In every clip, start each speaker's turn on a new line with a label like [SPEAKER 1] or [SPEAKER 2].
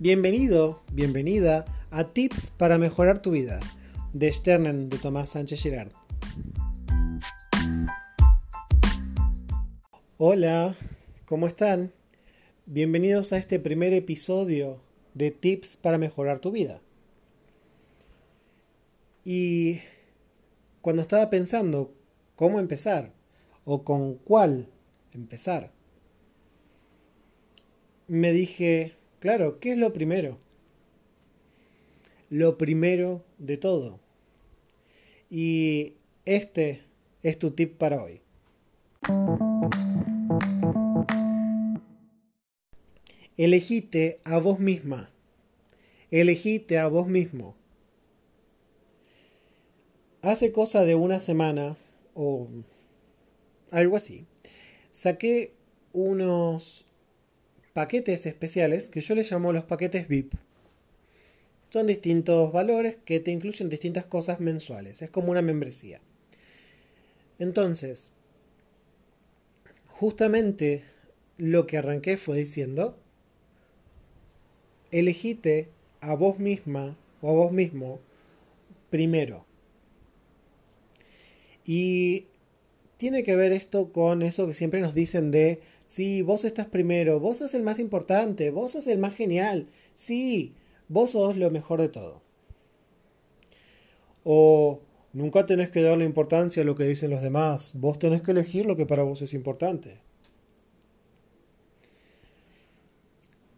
[SPEAKER 1] Bienvenido, bienvenida a Tips para mejorar tu vida de Sternen de Tomás Sánchez Girard. Hola, ¿cómo están? Bienvenidos a este primer episodio de Tips para mejorar tu vida. Y cuando estaba pensando cómo empezar o con cuál empezar, me dije, claro, ¿qué es lo primero? Lo primero de todo. Y este es tu tip para hoy. Elegite a vos misma. Elegite a vos mismo. Hace cosa de una semana o algo así, saqué unos paquetes especiales que yo les llamo los paquetes VIP. Son distintos valores que te incluyen distintas cosas mensuales. Es como una membresía. Entonces, justamente lo que arranqué fue diciendo, elegite a vos misma o a vos mismo primero. Y tiene que ver esto con eso que siempre nos dicen de, sí, vos estás primero, vos sos el más importante, vos sos el más genial, sí, vos sos lo mejor de todo. O nunca tenés que darle importancia a lo que dicen los demás, vos tenés que elegir lo que para vos es importante.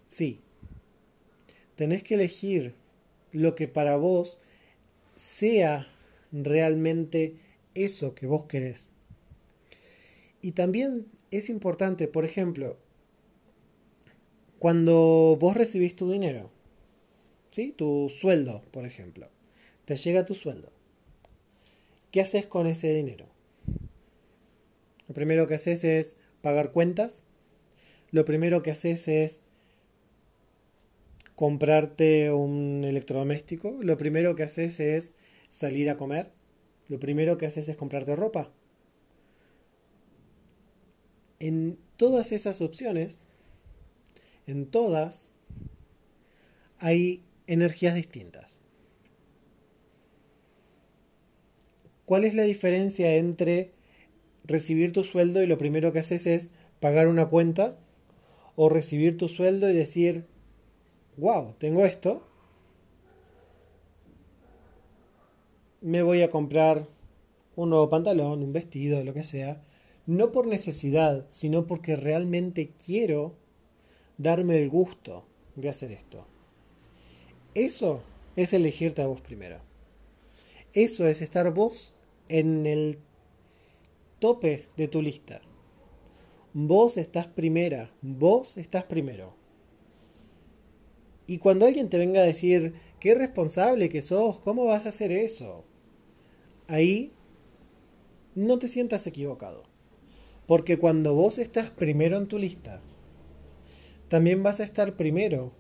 [SPEAKER 1] Sí, tenés que elegir lo que para vos sea realmente eso que vos querés. Y también es importante, por ejemplo, cuando vos recibís tu dinero, ¿sí? Tu sueldo, por ejemplo. Te llega tu sueldo. ¿Qué haces con ese dinero? Lo primero que haces es pagar cuentas. Lo primero que haces es comprarte un electrodoméstico, lo primero que haces es salir a comer, lo primero que haces es comprarte ropa. En todas esas opciones, en todas, hay energías distintas. ¿Cuál es la diferencia entre recibir tu sueldo y lo primero que haces es pagar una cuenta? O recibir tu sueldo y decir, wow, tengo esto, me voy a comprar un nuevo pantalón, un vestido, lo que sea, no por necesidad, sino porque realmente quiero darme el gusto de hacer esto. Eso es elegirte a vos primero. Eso es estar vos en el tope de tu lista. Vos estás primera, vos estás primero. Y cuando alguien te venga a decir, qué responsable que sos, ¿cómo vas a hacer eso? Ahí no te sientas equivocado. Porque cuando vos estás primero en tu lista, también vas a estar primero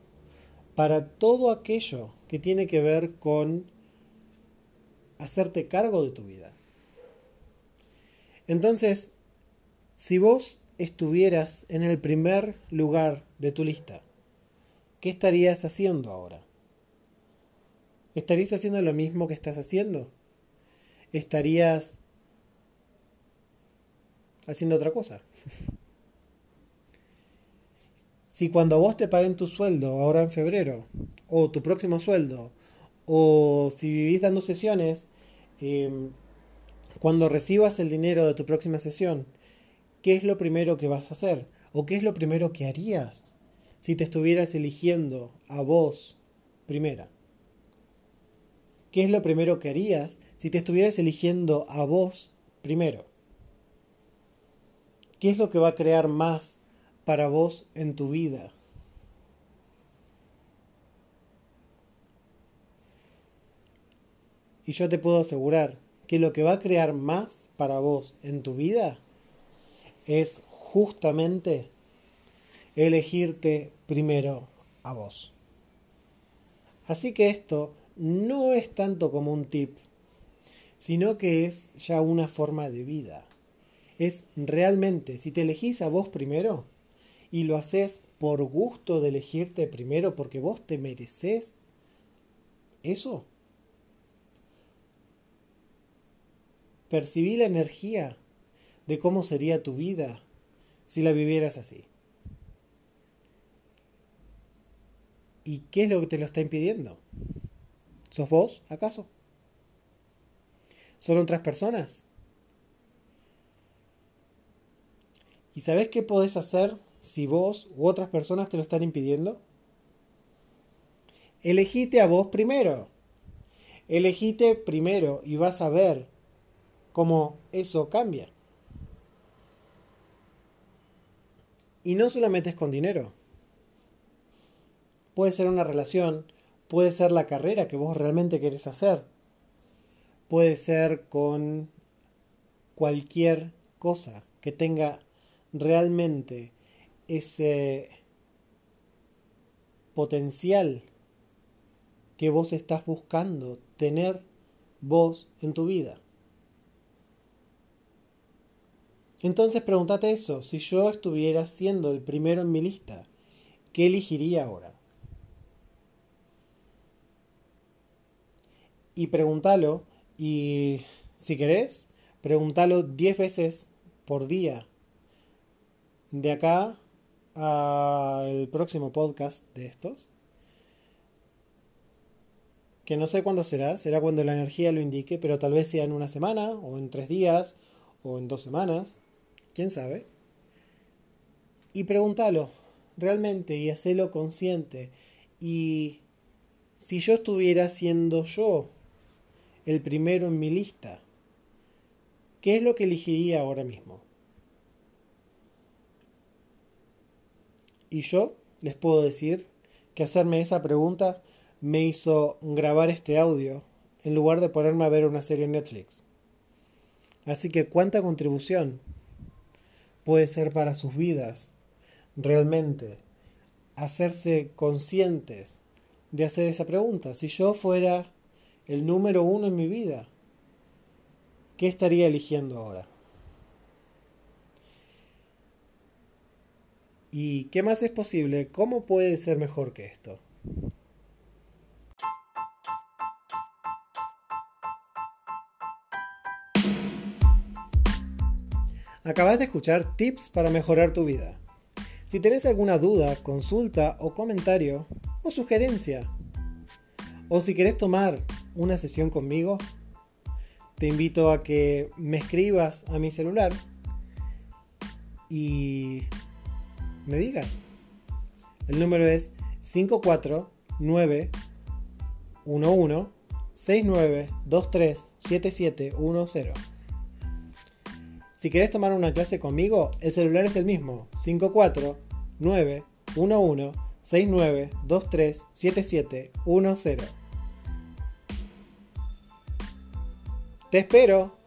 [SPEAKER 1] para todo aquello que tiene que ver con hacerte cargo de tu vida. Entonces, si vos estuvieras en el primer lugar de tu lista, ¿qué estarías haciendo ahora? ¿Estarías haciendo lo mismo que estás haciendo? ¿Estarías haciendo otra cosa? si cuando vos te paguen tu sueldo ahora en febrero, o tu próximo sueldo, o si vivís dando sesiones, em, cuando recibas el dinero de tu próxima sesión, ¿qué es lo primero que vas a hacer? ¿O qué es lo primero que harías? si te estuvieras eligiendo a vos primera? ¿Qué es lo primero que harías si te estuvieras eligiendo a vos primero? ¿Qué es lo que va a crear más para vos en tu vida? Y yo te puedo asegurar que lo que va a crear más para vos en tu vida es justamente elegirte primero a vos. Así que esto no es tanto como un tip, sino que es ya una forma de vida. Es realmente, si te elegís a vos primero y lo haces por gusto de elegirte primero porque vos te mereces eso. Percibí la energía de cómo sería tu vida si la vivieras así. ¿Y qué es lo que te lo está impidiendo? ¿Sos vos, acaso? ¿Son otras personas? ¿Y sabés qué podés hacer si vos u otras personas te lo están impidiendo? Elegite a vos primero. Elegite primero y vas a ver cómo eso cambia. Y no solamente es con dinero. Puede ser una relación, puede ser la carrera que vos realmente querés hacer, puede ser con cualquier cosa que tenga realmente ese potencial que vos estás buscando tener vos en tu vida. Entonces pregúntate eso, si yo estuviera siendo el primero en mi lista, ¿qué elegiría ahora? Y pregúntalo, y si querés, pregúntalo 10 veces por día de acá al próximo podcast de estos. Que no sé cuándo será, será cuando la energía lo indique, pero tal vez sea en una semana, o en tres días, o en dos semanas, quién sabe. Y pregúntalo realmente y hacelo consciente. Y si yo estuviera siendo yo el primero en mi lista, ¿qué es lo que elegiría ahora mismo? Y yo les puedo decir que hacerme esa pregunta me hizo grabar este audio en lugar de ponerme a ver una serie en Netflix. Así que cuánta contribución puede ser para sus vidas realmente hacerse conscientes de hacer esa pregunta. Si yo fuera el número uno en mi vida, ¿qué estaría eligiendo ahora? ¿Y qué más es posible? ¿Cómo puede ser mejor que esto? Acabas de escuchar tips para mejorar tu vida. Si tenés alguna duda, consulta o comentario o sugerencia, o si querés tomar una sesión conmigo, te invito a que me escribas a mi celular y me digas. El número es 549 11 7710 Si quieres tomar una clase conmigo, el celular es el mismo, 549 11 7710 Te espero.